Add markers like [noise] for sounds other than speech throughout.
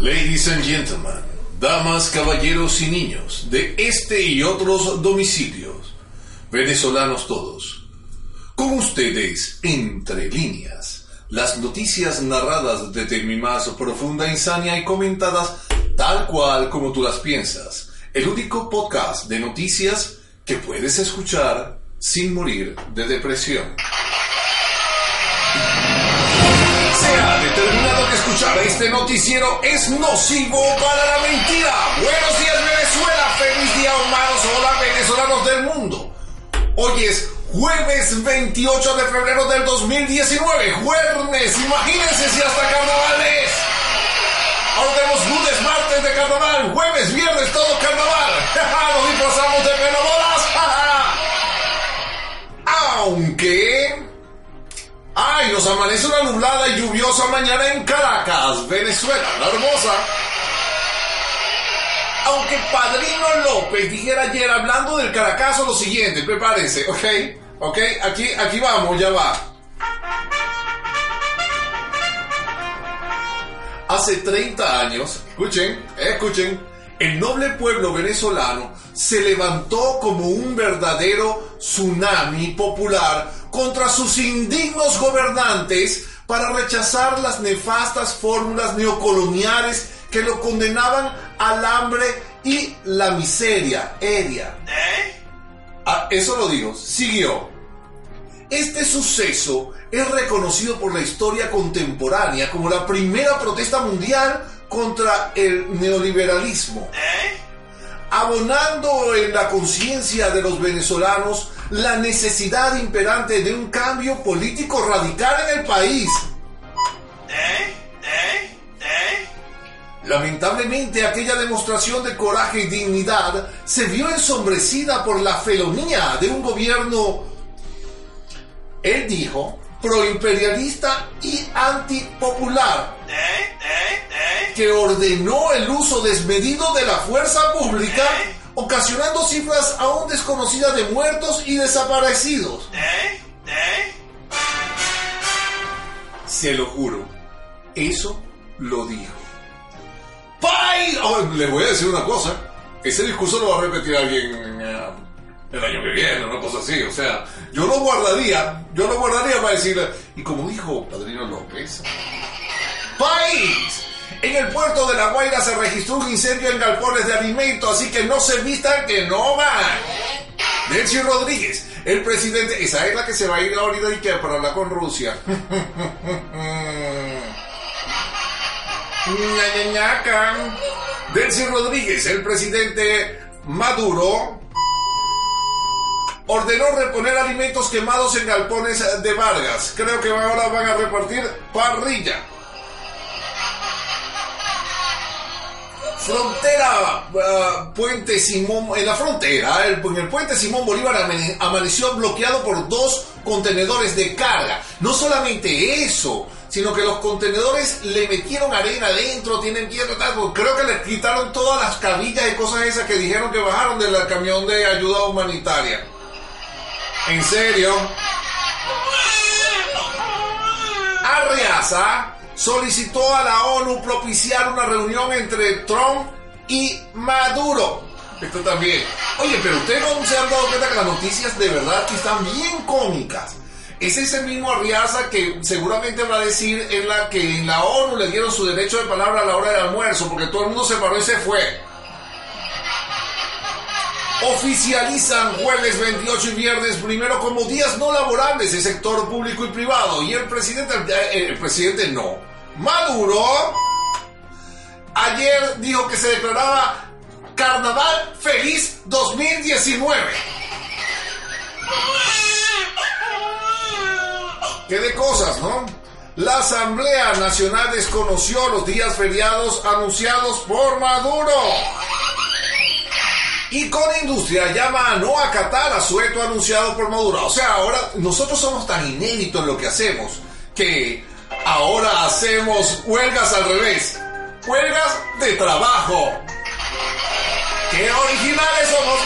Ladies and gentlemen, damas, caballeros y niños de este y otros domicilios, venezolanos todos, con ustedes, entre líneas, las noticias narradas desde mi más profunda insania y comentadas tal cual como tú las piensas, el único podcast de noticias que puedes escuchar sin morir de depresión. Escuchar este noticiero es nocivo para la mentira. Buenos días Venezuela, feliz día humanos, hola venezolanos del mundo. Hoy es jueves 28 de febrero del 2019, jueves, imagínense si hasta carnavales. Ahora tenemos lunes, martes de carnaval, jueves, viernes, todo carnaval. [laughs] Nos disfrazamos de penadoras. Aunque... Nos amanece una nublada y lluviosa mañana en Caracas, Venezuela, la hermosa. Aunque Padrino López dijera ayer hablando del Caracazo lo siguiente, prepárense, ¿ok? ¿Ok? Aquí, aquí vamos, ya va. Hace 30 años, escuchen, escuchen, el noble pueblo venezolano se levantó como un verdadero tsunami popular contra sus indignos gobernantes para rechazar las nefastas fórmulas neocoloniales que lo condenaban al hambre y la miseria eria. Ah, eso lo digo, siguió. Este suceso es reconocido por la historia contemporánea como la primera protesta mundial contra el neoliberalismo, abonando en la conciencia de los venezolanos la necesidad imperante de un cambio político radical en el país. Lamentablemente aquella demostración de coraje y dignidad se vio ensombrecida por la felonía de un gobierno, él dijo, proimperialista y antipopular, que ordenó el uso desmedido de la fuerza pública, ocasionando cifras aún desconocidas de muertos y desaparecidos. Se lo juro, eso lo dijo. ¡Pai! Oh, le voy a decir una cosa, ese discurso lo va a repetir alguien eh, el año que viene, una cosa así, o sea, yo lo guardaría, yo lo guardaría para decirle, y como dijo Padrino López, ¡País! En el puerto de La Guaira se registró un incendio en galpones de alimento, así que no se vistan que no van. Delcy Rodríguez, el presidente, esa es la que se va a ir ahorita y que para hablar con Rusia. Delcy Rodríguez, el presidente Maduro, ordenó reponer alimentos quemados en galpones de Vargas. Creo que ahora van a repartir parrilla. Frontera, uh, Puente Simón, en la frontera, el, en el Puente Simón Bolívar amane- amaneció bloqueado por dos contenedores de carga. No solamente eso, sino que los contenedores le metieron arena adentro, tienen piedra, tal, porque creo que les quitaron todas las cabillas y cosas esas que dijeron que bajaron del camión de ayuda humanitaria. ¿En serio? [laughs] Arriaza solicitó a la ONU propiciar una reunión entre Trump y Maduro. Esto también. Oye, pero ustedes no se han dado cuenta que las noticias de verdad están bien cómicas. Es ese mismo Arriaza que seguramente va a decir en la que en la ONU le dieron su derecho de palabra a la hora del almuerzo, porque todo el mundo se paró y se fue. Oficializan jueves 28 y viernes primero como días no laborables el sector público y privado. Y el presidente, eh, el presidente no. Maduro ayer dijo que se declaraba Carnaval Feliz 2019. ¿Qué de cosas, no? La Asamblea Nacional desconoció los días feriados anunciados por Maduro. Y con industria llama a no acatar asueto anunciado por Maduro. O sea, ahora nosotros somos tan inéditos en lo que hacemos que ahora hacemos huelgas al revés. Huelgas de trabajo. ¡Qué originales somos!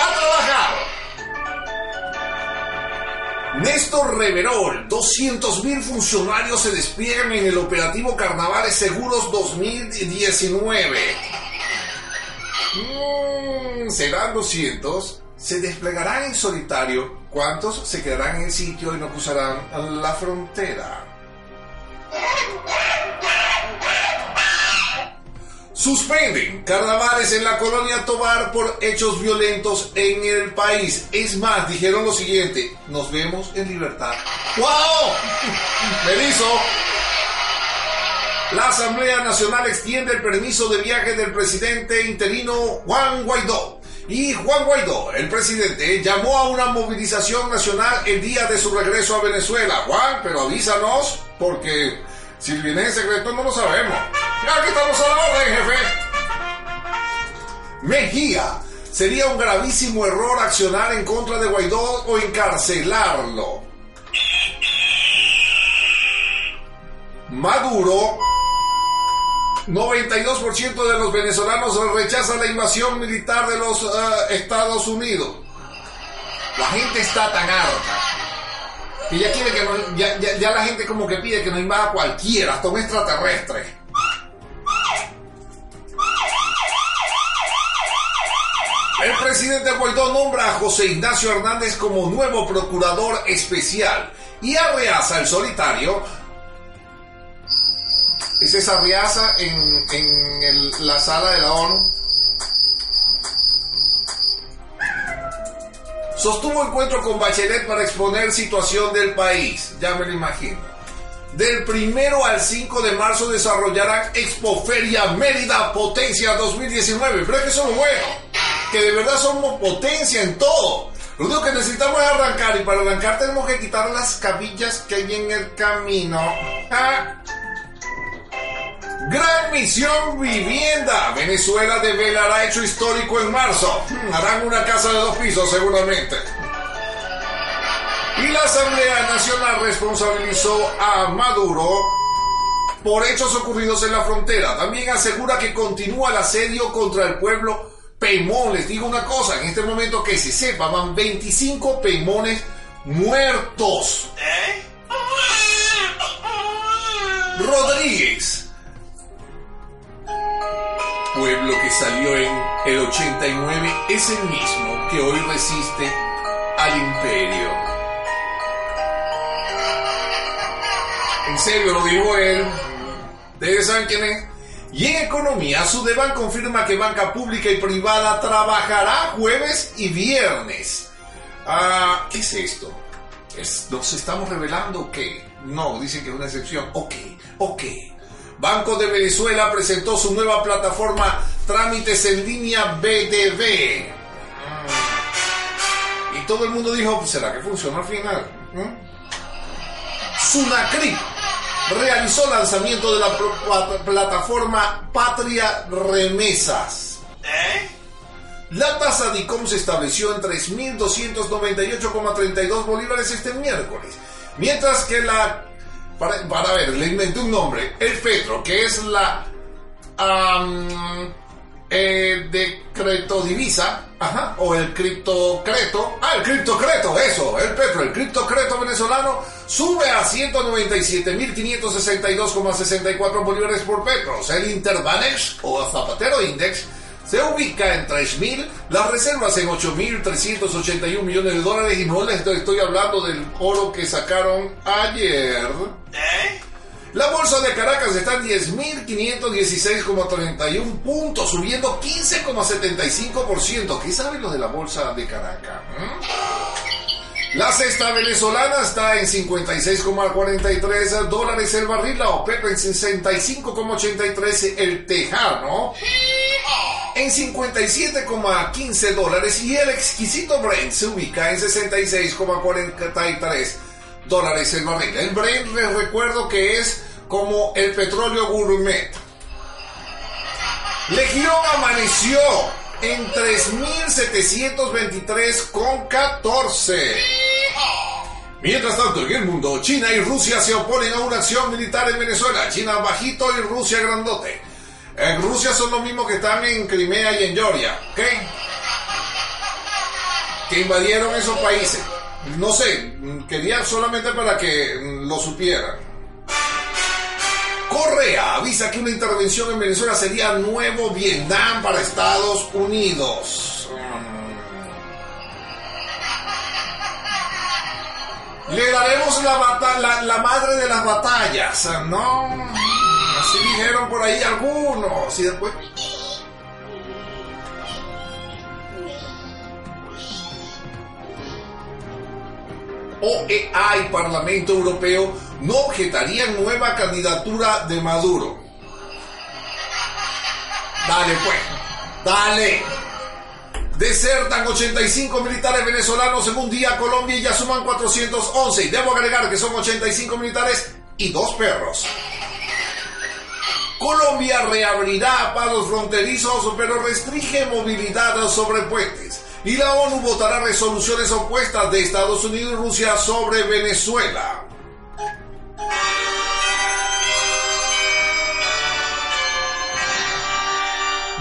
¡A trabajar! Néstor Reverol, 200.000 funcionarios se despliegan en el operativo Carnavales Seguros 2019. Mm, serán 200. Se desplegarán en solitario. ¿Cuántos se quedarán en el sitio y no cruzarán la frontera? Suspenden carnavales en la colonia Tobar por hechos violentos en el país. Es más, dijeron lo siguiente, nos vemos en libertad. ¡Wow! Benizo. [laughs] La Asamblea Nacional extiende el permiso de viaje del presidente interino Juan Guaidó. Y Juan Guaidó, el presidente, llamó a una movilización nacional el día de su regreso a Venezuela. Juan, pero avísanos, porque si viene en secreto no lo sabemos. Aquí estamos a la orden, jefe. Mejía. Sería un gravísimo error accionar en contra de Guaidó o encarcelarlo. Maduro. 92% de los venezolanos rechazan la invasión militar de los uh, Estados Unidos. La gente está tan harta que ya quiere que no, ya, ya la gente como que pide que no invada cualquiera, hasta un extraterrestre. El presidente Guaidó nombra a José Ignacio Hernández como nuevo procurador especial y Arreaza el solitario. Es esa Arreaza en, en la sala de la ONU. Sostuvo encuentro con Bachelet para exponer situación del país. Ya me lo imagino. Del primero al 5 de marzo desarrollarán Expoferia Mérida Potencia 2019. Pero es que eso es lo bueno. Que de verdad somos potencia en todo. Lo único que necesitamos es arrancar. Y para arrancar tenemos que quitar las cabillas que hay en el camino. Ah. Gran misión vivienda. Venezuela develará hecho histórico en marzo. Harán una casa de dos pisos seguramente. Y la Asamblea Nacional responsabilizó a Maduro por hechos ocurridos en la frontera. También asegura que continúa el asedio contra el pueblo Pemón. Les digo una cosa, en este momento que se sepa, van 25 Pemones muertos. Rodríguez. Salió en el 89 es el mismo que hoy resiste al imperio. En serio, lo dijo él. Ustedes saben quién es. Y en economía, Sudeban confirma que banca pública y privada trabajará jueves y viernes. Ah, ¿Qué es esto? ¿Es- ¿Nos estamos revelando o qué? No, dicen que es una excepción. Ok, ok. Banco de Venezuela presentó su nueva plataforma Trámites en línea BDB. Y todo el mundo dijo, "Pues, ¿será que funciona al final? ¿Mm? Sunacri realizó lanzamiento de la plataforma Patria Remesas. La tasa de ICOM se estableció en 3.298,32 bolívares este miércoles. Mientras que la... Para, para ver, le inventé un nombre. El Petro, que es la... am, eh, decretodivisa, o el criptocreto, ah, el criptocreto, eso, el Petro, el criptocreto venezolano sube a 195.562,64 bolívares por petro. El Interbanex o Zapatero Index se ubica en 3.000, las reservas en 8.381 millones de dólares y no les estoy- estoy hablando del oro que sacaron ayer. La bolsa de Caracas está en 10.516,31 puntos, subiendo 15,75%. ¿Qué saben los de la bolsa de Caracas? mm? La cesta venezolana está en 56,43 dólares el barril, la OPEP en 65,83 el tejano, en 57,15 dólares y el exquisito Brent se ubica en 66,43 dólares el barril. El Brent les recuerdo que es como el petróleo gourmet. Legión amaneció en 3.723,14. Mientras tanto, en el mundo, China y Rusia se oponen a una acción militar en Venezuela. China bajito y Rusia grandote. En Rusia son los mismos que están en Crimea y en Georgia, ¿ok? Que invadieron esos países. No sé, quería solamente para que lo supieran. Correa avisa que una intervención en Venezuela sería nuevo Vietnam para Estados Unidos. Le daremos la, la, madre de las batallas, ¿no? Así dijeron por ahí algunos. Y después... OEA y Parlamento Europeo no objetarían nueva candidatura de Maduro. Dale pues, dale. Desertan 85 militares venezolanos en un día Colombia y ya suman 411. Y debo agregar que son 85 militares y dos perros. Colombia reabrirá pasos fronterizos, pero restringe movilidad sobre puentes. Y la ONU votará resoluciones opuestas de Estados Unidos y Rusia sobre Venezuela.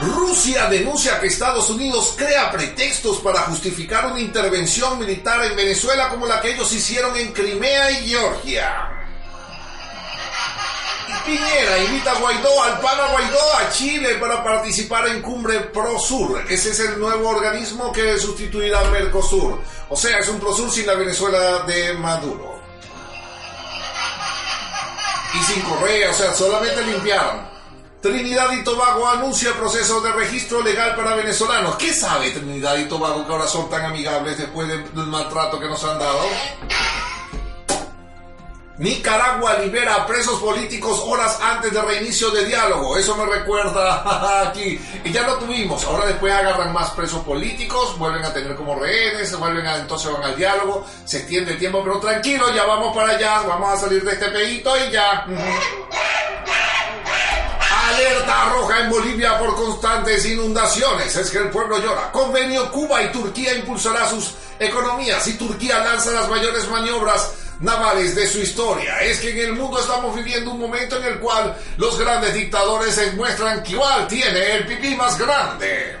Rusia denuncia que Estados Unidos crea pretextos para justificar una intervención militar en Venezuela como la que ellos hicieron en Crimea y Georgia. Piñera invita a Guaidó, al pana Guaidó, a Chile para participar en Cumbre Prosur. Ese es el nuevo organismo que sustituirá a Mercosur. O sea, es un Prosur sin la Venezuela de Maduro. Y sin Correa, o sea, solamente limpiaron. Trinidad y Tobago anuncia proceso de registro legal para venezolanos. ¿Qué sabe Trinidad y Tobago que ahora son tan amigables después del maltrato que nos han dado? Nicaragua libera a presos políticos horas antes del reinicio de diálogo. Eso me recuerda [laughs] aquí. Y ya lo tuvimos. Ahora después agarran más presos políticos, vuelven a tener como rehenes, vuelven a, entonces van al diálogo, se extiende el tiempo, pero tranquilo, ya vamos para allá, vamos a salir de este pedito y ya. Alerta roja en Bolivia por constantes inundaciones. Es que el pueblo llora. Convenio Cuba y Turquía impulsará sus economías y Turquía lanza las mayores maniobras navales de su historia. Es que en el mundo estamos viviendo un momento en el cual los grandes dictadores se muestran que igual tiene el pipí más grande.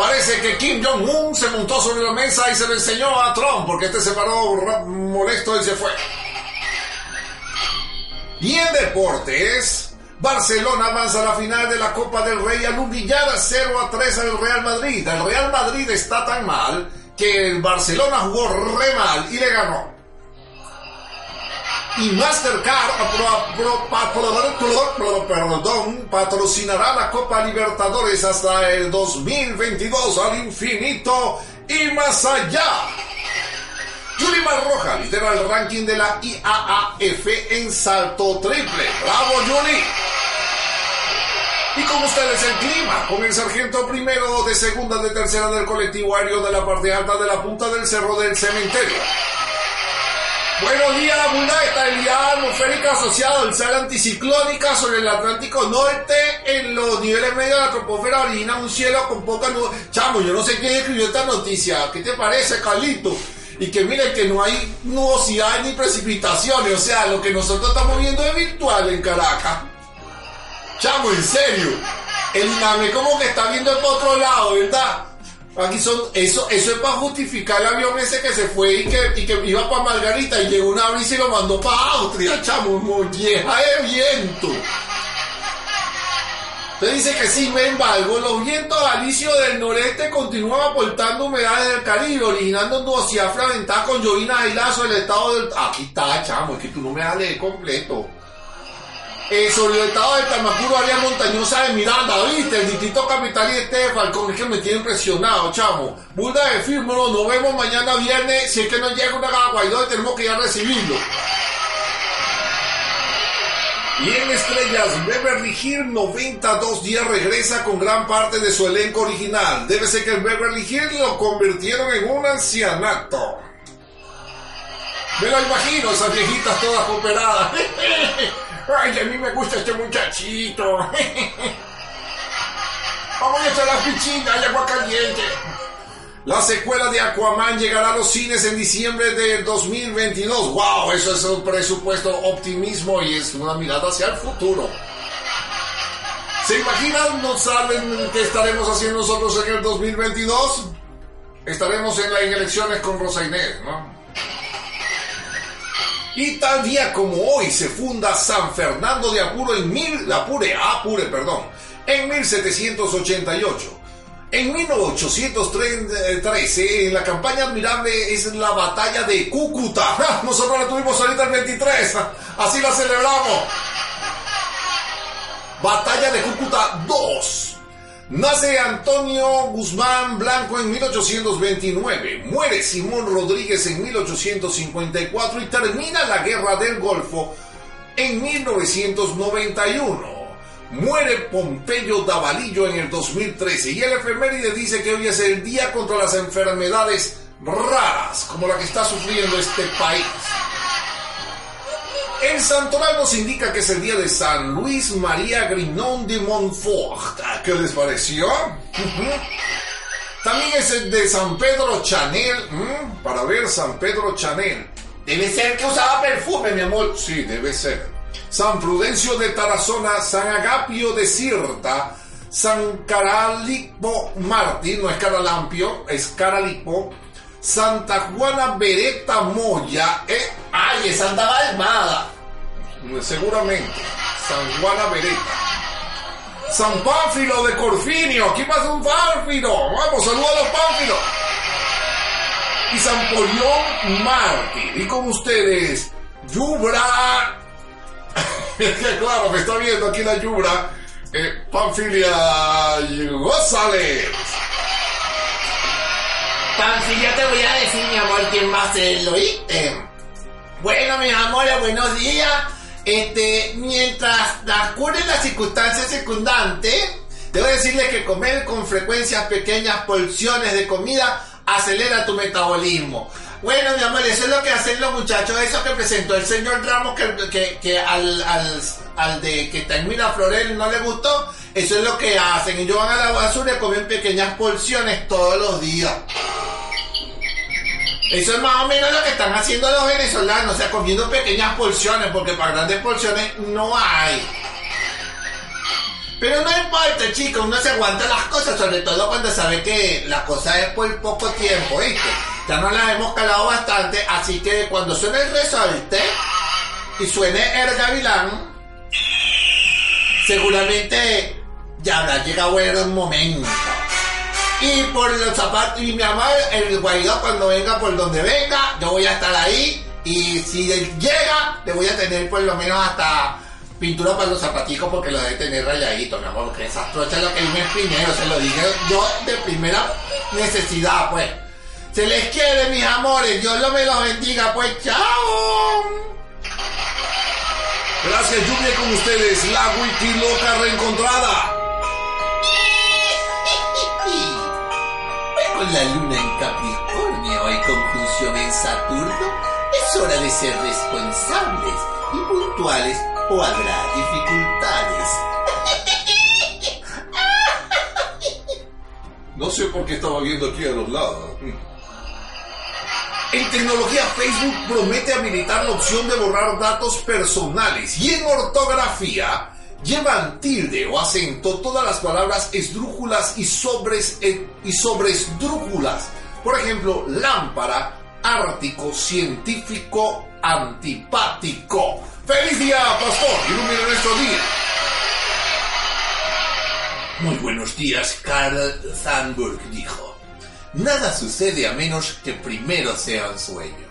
Parece que Kim Jong-un se montó sobre la mesa y se lo enseñó a Trump porque este se paró molesto y se fue. Y en deportes, Barcelona avanza a la final de la Copa del Rey al humillar a 0 a 3 al Real Madrid. El Real Madrid está tan mal que el Barcelona jugó re mal y le ganó. Y Mastercard patrocinará la Copa Libertadores hasta el 2022 al infinito y más allá. Yulimar Roja lidera el ranking de la IAAF en salto triple. ¡Bravo, Yuli! Y con ustedes el clima, con el sargento primero de segunda de tercera del colectivo aéreo de la parte alta de la punta del cerro del cementerio. Buenos días, Bula, estabilidad atmosférica asociada al sal anticiclónica sobre el Atlántico Norte en los niveles medios de la troposfera origina un cielo con poca nube. Chamo, yo no sé quién escribió esta noticia. ¿Qué te parece, Carlito? y que mire que no hay nubosidad ni precipitaciones, o sea, lo que nosotros estamos viendo es virtual en Caracas. Chamo, en serio, el INAME como que está viendo por otro lado, ¿verdad? Aquí son, eso, eso es para justificar el avión ese que se fue y que, y que iba para Margarita y llegó una brisa y lo mandó para Austria, chamo, molleja de viento. Usted dice que sin embargo, los vientos alisios del noreste continúan aportando humedades del Caribe, originando nubosidad fragmentada con llovinas aisladas el estado del... Aquí está, chamo, es que tú no me das leer completo. Eh, sobre el estado del Tamacuro, área montañosa de Miranda, ¿viste? El distrito capital y este Falcón, es que me tiene impresionado, chamo. Bulda de firme, nos vemos mañana viernes, si es que no llega una Guaidó tenemos que ir a recibirlo. Y en estrellas, Beverly Hills 92 días regresa con gran parte de su elenco original. Debe ser que el Beverly Hills lo convirtieron en un ancianato. Me lo imagino, esas viejitas todas operadas. [laughs] Ay, a mí me gusta este muchachito. Vamos a echar las piscinas y agua caliente. La secuela de Aquaman llegará a los cines en diciembre del 2022. ¡Wow! Eso es un presupuesto optimismo y es una mirada hacia el futuro. ¿Se imaginan? ¿No saben qué estaremos haciendo nosotros en el 2022? Estaremos en las elecciones con Rosa Inés, ¿no? Y tal día como hoy se funda San Fernando de Apuro en mil, Apure, Apure, perdón, en 1788. En 1813, en la campaña admirable es la batalla de Cúcuta. [laughs] Nosotros la tuvimos ahorita el 23, así la celebramos. Batalla de Cúcuta 2. Nace Antonio Guzmán Blanco en 1829, muere Simón Rodríguez en 1854 y termina la Guerra del Golfo en 1991. Muere Pompeyo Davalillo en el 2013 y el efeméride dice que hoy es el día contra las enfermedades raras como la que está sufriendo este país. El santoral nos indica que es el día de San Luis María Grignon de Montfort. ¿Qué les pareció? También es el de San Pedro Chanel. Para ver, San Pedro Chanel. Debe ser que usaba perfume, mi amor. Sí, debe ser. San Prudencio de Tarazona, San Agapio de Cirta, San Caralipo Martín, no es Caralampio, es Caralipo, Santa Juana Beretta Moya, ¿eh? Ay, esa andaba armada. Seguramente. San Juana Beretta. San Pánfilo de Corfinio. ¿Qué pasa un Pánfilo? Vamos, saludos a los Pánfilos. Y San Polión Mártir. Y con ustedes, Yubra. [laughs] claro, me está viendo aquí la Yubra. Eh, Panfilia González. Panfilia, te voy a decir, mi amor, quién va a hacerlo, ¿oíste? Bueno, mis amores, buenos días. Este, mientras transcurren las circunstancias secundantes, debo decirles que comer con frecuencias pequeñas porciones de comida acelera tu metabolismo. Bueno, mi amor, eso es lo que hacen los muchachos, eso que presentó el señor Ramos, que, que, al, al, al, de que termina Florel no le gustó, eso es lo que hacen. Ellos van a la basura y comen pequeñas porciones todos los días. Eso es más o menos lo que están haciendo los venezolanos, o sea, comiendo pequeñas porciones, porque para grandes porciones no hay. Pero no importa, chicos, uno se aguanta las cosas, sobre todo cuando sabe que la cosa es por poco tiempo, ¿viste? Ya nos las hemos calado bastante, así que cuando suene el resorte y suene el gavilán, seguramente ya habrá llegado el momento. Y por los zapatos, y mi amor, el Guaidó cuando venga por donde venga, yo voy a estar ahí. Y si llega, le voy a tener por lo menos hasta pintura para los zapaticos porque lo debe tener rayadito, mi amor, porque esas trochas lo que dime primero, se lo dije yo de primera necesidad, pues. Se les quiere, mis amores, Dios lo me los bendiga, pues, chao. Gracias, Lluvia, con ustedes, la wiki loca reencontrada. Con la luna en Capricornio y conjunción en Saturno, es hora de ser responsables y puntuales o habrá dificultades. No sé por qué estaba viendo aquí a los lados. En tecnología Facebook promete habilitar la opción de borrar datos personales y en ortografía llevan tilde o acento todas las palabras esdrújulas y sobres eh, y sobresdrújulas. Por ejemplo, lámpara, ártico, científico, antipático. ¡Feliz día, pastor! Ilumina nuestro día. Muy buenos días, Carl Sandburg dijo. Nada sucede a menos que primero sea un sueño.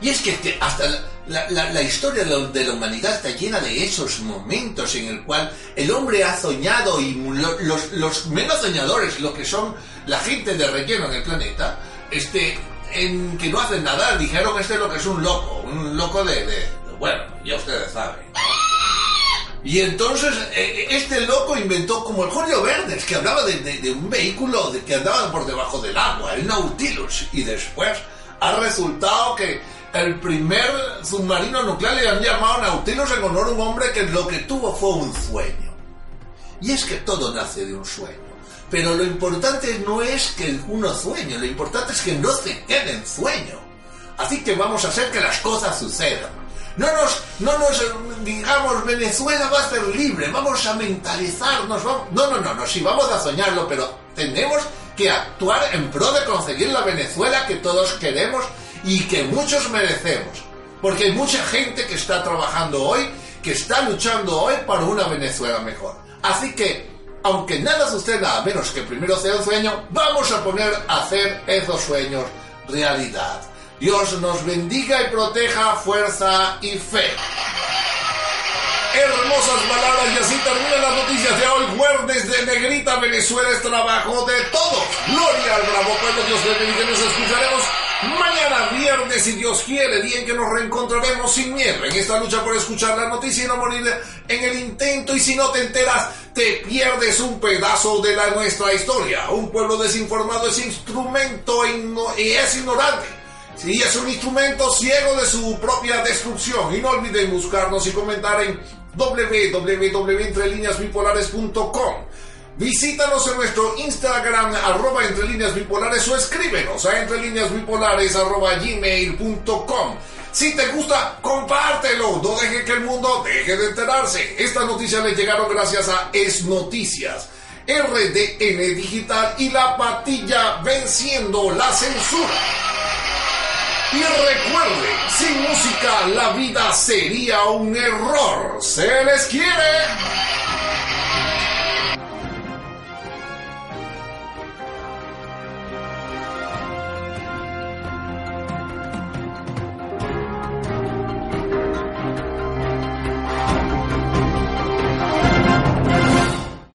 Y es que hasta la, historia de la, humanidad está llena de esos momentos en el cual el hombre ha soñado y los, los, menos soñadores, lo que son la gente de relleno en el planeta, este, en que no hacen nada, dijeron este es lo que es un loco, un loco de, de bueno, ya ustedes saben. Y entonces eh, este loco inventó como el Julio Verdes, que hablaba de, un vehículo que andaba por debajo del agua, el Nautilus, y después ha resultado que el primer submarino nuclear le han llamado Nautilus en honor a un hombre que lo que tuvo fue un sueño. Y es que todo nace de un sueño. Pero lo importante no es que uno sueñe, lo importante es que no se quede en sueño. Así que vamos a hacer que las cosas sucedan. No nos no nos digamos Venezuela va a ser libre, vamos a mentalizarnos, vamos... no, no, no, no, sí vamos a soñarlo, pero tenemos que actuar en pro de conseguir la Venezuela que todos queremos y que muchos merecemos. Porque hay mucha gente que está trabajando hoy, que está luchando hoy para una Venezuela mejor. Así que, aunque nada suceda a menos que primero sea un sueño, vamos a poner a hacer esos sueños realidad. Dios nos bendiga y proteja, fuerza y fe. Hermosas palabras y así terminan las noticias de hoy, jueves de Negrita Venezuela es trabajo de todos. Gloria al bravo pueblo, Dios le bendiga, nos escucharemos mañana viernes si Dios quiere, día en que nos reencontraremos sin miedo en esta lucha por escuchar la noticia y no morir en el intento y si no te enteras te pierdes un pedazo de la nuestra historia. Un pueblo desinformado es instrumento y es ignorante Sí, es un instrumento ciego de su propia destrucción. Y no olviden buscarnos y comentar en www.entrelineasbipolares.com. Visítanos en nuestro Instagram, arroba entre bipolares, o escríbenos a entre líneas bipolares, arroba gmail.com. Si te gusta, compártelo. No deje que el mundo deje de enterarse. Estas noticias le llegaron gracias a Es Noticias, RDN Digital y La Patilla venciendo la censura. Y recuerde, sin música la vida sería un error. Se les quiere.